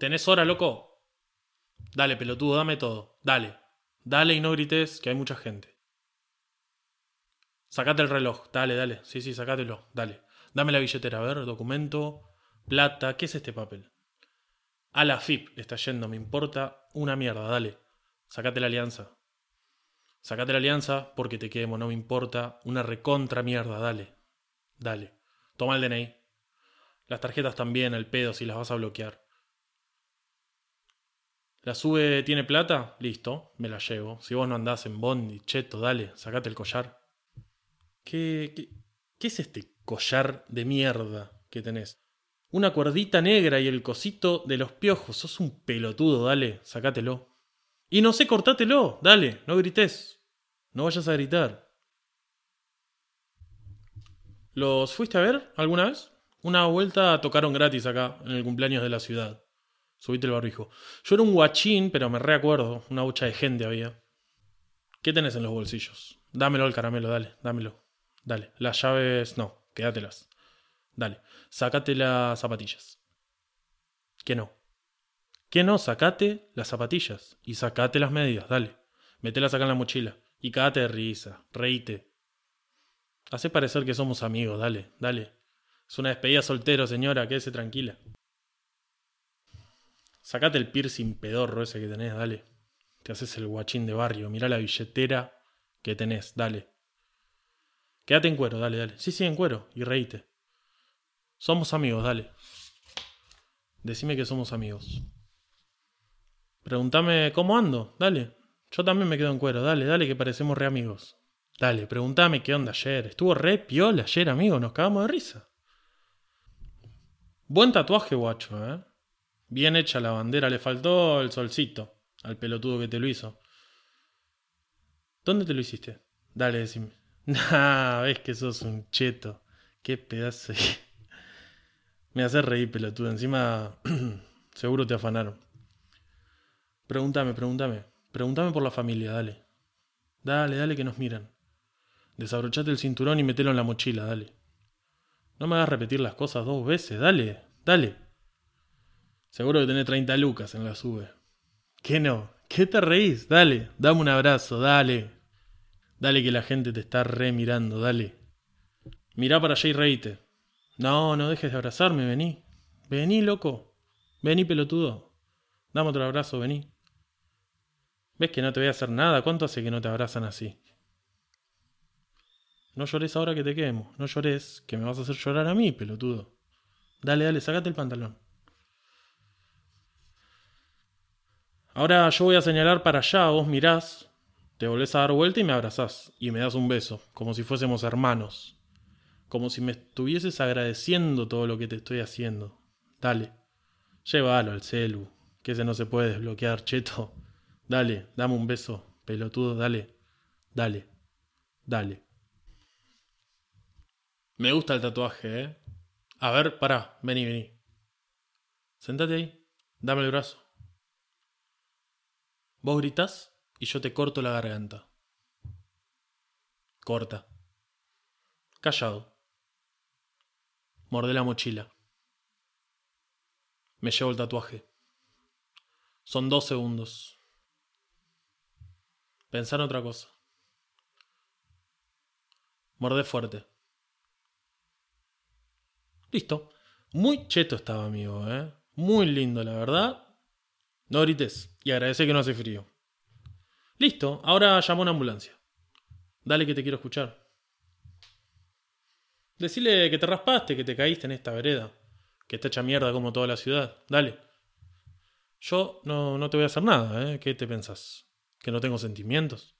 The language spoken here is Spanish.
¿Tenés hora, loco? Dale, pelotudo, dame todo. Dale. Dale y no grites que hay mucha gente. Sacate el reloj. Dale, dale. Sí, sí, sacátelo. Dale. Dame la billetera. A ver, documento. Plata. ¿Qué es este papel? A la FIP está yendo. Me importa una mierda. Dale. Sacate la alianza. Sacate la alianza porque te quemo. No me importa una recontra mierda. Dale. Dale. Toma el DNI. Las tarjetas también, el pedo, si las vas a bloquear. La sube tiene plata, listo, me la llevo. Si vos no andás en Bondi, cheto, dale, sacate el collar. ¿Qué, qué, qué es este collar de mierda que tenés? Una cuerdita negra y el cosito de los piojos. Sos un pelotudo, dale, sacátelo. Y no sé, cortátelo, dale, no grites. No vayas a gritar. ¿Los fuiste a ver alguna vez? Una vuelta tocaron gratis acá, en el cumpleaños de la ciudad. Subite el barbijo. Yo era un guachín, pero me reacuerdo. Una bucha de gente había. ¿Qué tenés en los bolsillos? Dámelo el caramelo, dale, dámelo. Dale. Las llaves, no, quédatelas. Dale. Sácate las zapatillas. ¿Qué no? ¿Qué no? Sacate las zapatillas. Y sacate las medias, dale. Metelas acá en la mochila. Y cágate de risa. Reíte. Hace parecer que somos amigos, dale, dale. Es una despedida soltero, señora, quédese tranquila. Sacate el piercing pedorro ese que tenés, dale. Te haces el guachín de barrio. Mirá la billetera que tenés, dale. Quédate en cuero, dale, dale. Sí, sí, en cuero. Y reíte. Somos amigos, dale. Decime que somos amigos. Preguntame cómo ando, dale. Yo también me quedo en cuero, dale, dale, que parecemos re amigos. Dale, preguntame qué onda ayer. Estuvo re piola ayer, amigo, nos cagamos de risa. Buen tatuaje, guacho, ¿eh? Bien hecha la bandera, le faltó el solcito al pelotudo que te lo hizo. ¿Dónde te lo hiciste? Dale, decime. Nah, ves que sos un cheto. Qué pedazo. Me hace reír, pelotudo. Encima, seguro te afanaron. Pregúntame, pregúntame. Pregúntame por la familia, dale. Dale, dale que nos miran. Desabrochate el cinturón y metelo en la mochila, dale. No me hagas repetir las cosas dos veces, dale, dale. Seguro que tenés 30 lucas en la sube. ¿Qué no? ¿Qué te reís? Dale, dame un abrazo, dale. Dale que la gente te está re mirando, dale. Mirá para allá y reíte. No, no dejes de abrazarme, vení. Vení, loco. Vení, pelotudo. Dame otro abrazo, vení. ¿Ves que no te voy a hacer nada? ¿Cuánto hace que no te abrazan así? No llores ahora que te quemo. No llores, que me vas a hacer llorar a mí, pelotudo. Dale, dale, sacate el pantalón. Ahora yo voy a señalar para allá, vos mirás, te volvés a dar vuelta y me abrazás y me das un beso, como si fuésemos hermanos, como si me estuvieses agradeciendo todo lo que te estoy haciendo. Dale, llévalo al celu, que ese no se puede desbloquear, cheto. Dale, dame un beso, pelotudo, dale, dale, dale. Me gusta el tatuaje, ¿eh? A ver, pará, vení, vení. Sentate ahí, dame el brazo. Vos gritás y yo te corto la garganta. Corta. Callado. Mordé la mochila. Me llevo el tatuaje. Son dos segundos. Pensar en otra cosa. Mordé fuerte. Listo. Muy cheto estaba, amigo, ¿eh? Muy lindo, la verdad. No grites y agradece que no hace frío. Listo, ahora llamo a una ambulancia. Dale que te quiero escuchar. Decile que te raspaste, que te caíste en esta vereda, que está hecha mierda como toda la ciudad. Dale. Yo no, no te voy a hacer nada, ¿eh? ¿Qué te pensás? ¿Que no tengo sentimientos?